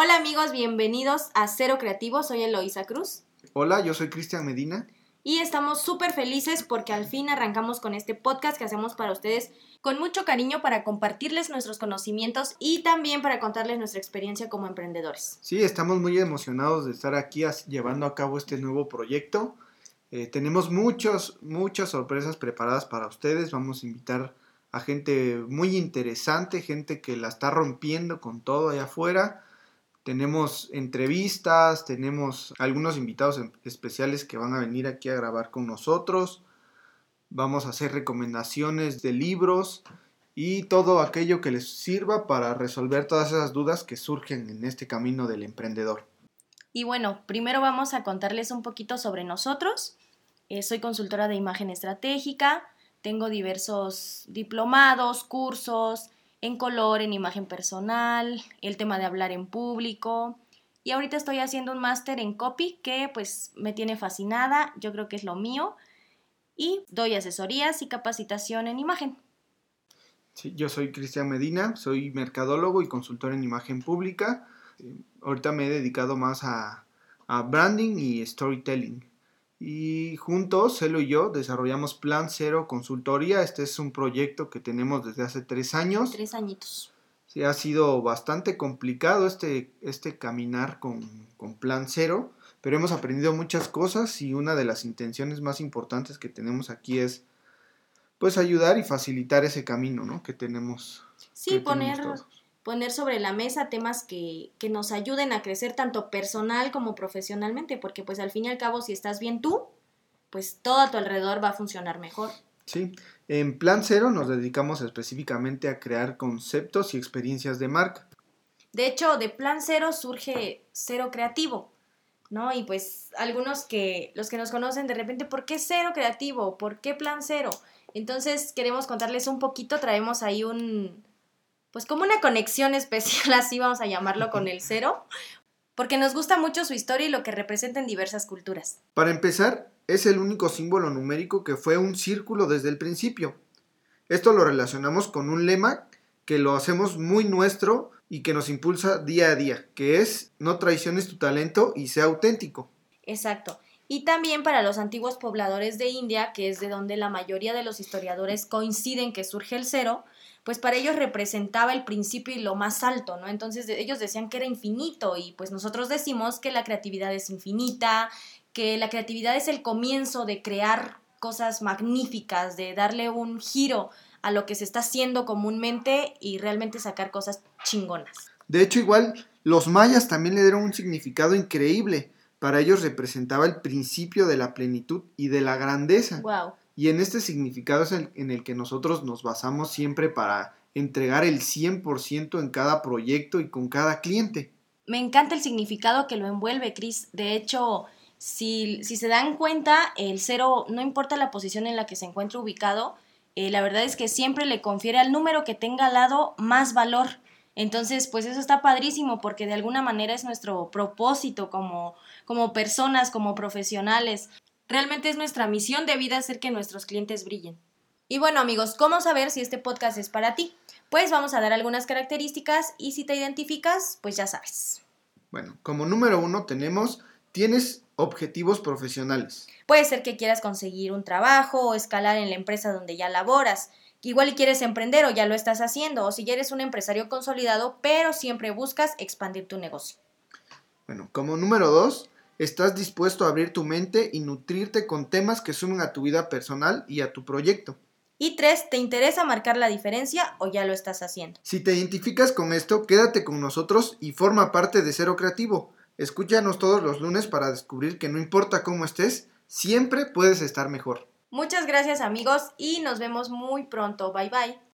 Hola amigos, bienvenidos a Cero Creativo, soy Eloisa Cruz. Hola, yo soy Cristian Medina. Y estamos súper felices porque al fin arrancamos con este podcast que hacemos para ustedes con mucho cariño para compartirles nuestros conocimientos y también para contarles nuestra experiencia como emprendedores. Sí, estamos muy emocionados de estar aquí llevando a cabo este nuevo proyecto. Eh, tenemos muchos, muchas sorpresas preparadas para ustedes. Vamos a invitar a gente muy interesante, gente que la está rompiendo con todo allá afuera. Tenemos entrevistas, tenemos algunos invitados especiales que van a venir aquí a grabar con nosotros. Vamos a hacer recomendaciones de libros y todo aquello que les sirva para resolver todas esas dudas que surgen en este camino del emprendedor. Y bueno, primero vamos a contarles un poquito sobre nosotros. Eh, soy consultora de imagen estratégica, tengo diversos diplomados, cursos en color, en imagen personal, el tema de hablar en público. Y ahorita estoy haciendo un máster en copy que pues me tiene fascinada, yo creo que es lo mío. Y doy asesorías y capacitación en imagen. Sí, yo soy Cristian Medina, soy mercadólogo y consultor en imagen pública. Eh, ahorita me he dedicado más a, a branding y storytelling. Y juntos, Celo y yo, desarrollamos Plan Cero Consultoría. Este es un proyecto que tenemos desde hace tres años. Tres añitos. Sí, ha sido bastante complicado este, este caminar con, con Plan Cero, pero hemos aprendido muchas cosas y una de las intenciones más importantes que tenemos aquí es pues ayudar y facilitar ese camino, ¿no? Que tenemos. Sí, poner, poner sobre la mesa temas que, nos ayuden a crecer tanto personal como profesionalmente, porque pues al fin y al cabo si estás bien tú, pues todo a tu alrededor va a funcionar mejor. Sí, en Plan Cero nos dedicamos específicamente a crear conceptos y experiencias de marca. De hecho, de Plan Cero surge Cero Creativo, ¿no? Y pues algunos que, los que nos conocen de repente, ¿por qué Cero Creativo? ¿Por qué Plan Cero? Entonces queremos contarles un poquito, traemos ahí un, pues como una conexión especial, así vamos a llamarlo con el cero, porque nos gusta mucho su historia y lo que representa en diversas culturas. Para empezar, es el único símbolo numérico que fue un círculo desde el principio. Esto lo relacionamos con un lema que lo hacemos muy nuestro y que nos impulsa día a día, que es no traiciones tu talento y sea auténtico. Exacto. Y también para los antiguos pobladores de India, que es de donde la mayoría de los historiadores coinciden que surge el cero, pues para ellos representaba el principio y lo más alto, ¿no? Entonces ellos decían que era infinito y pues nosotros decimos que la creatividad es infinita, que la creatividad es el comienzo de crear cosas magníficas, de darle un giro a lo que se está haciendo comúnmente y realmente sacar cosas chingonas. De hecho, igual los mayas también le dieron un significado increíble. Para ellos representaba el principio de la plenitud y de la grandeza. Wow. Y en este significado es el, en el que nosotros nos basamos siempre para entregar el 100% en cada proyecto y con cada cliente. Me encanta el significado que lo envuelve, Chris. De hecho, si, si, se dan cuenta, el cero, no importa la posición en la que se encuentre ubicado, eh, la verdad es que siempre le confiere al número que tenga al lado más valor. Entonces, pues eso está padrísimo porque de alguna manera es nuestro propósito como, como personas, como profesionales. Realmente es nuestra misión de vida hacer que nuestros clientes brillen. Y bueno amigos, ¿cómo saber si este podcast es para ti? Pues vamos a dar algunas características y si te identificas, pues ya sabes. Bueno, como número uno tenemos, tienes objetivos profesionales. Puede ser que quieras conseguir un trabajo o escalar en la empresa donde ya laboras. Igual quieres emprender o ya lo estás haciendo, o si ya eres un empresario consolidado, pero siempre buscas expandir tu negocio. Bueno, como número dos, estás dispuesto a abrir tu mente y nutrirte con temas que sumen a tu vida personal y a tu proyecto. Y tres, ¿te interesa marcar la diferencia o ya lo estás haciendo? Si te identificas con esto, quédate con nosotros y forma parte de Cero Creativo. Escúchanos todos los lunes para descubrir que no importa cómo estés, siempre puedes estar mejor. Muchas gracias amigos y nos vemos muy pronto. Bye bye.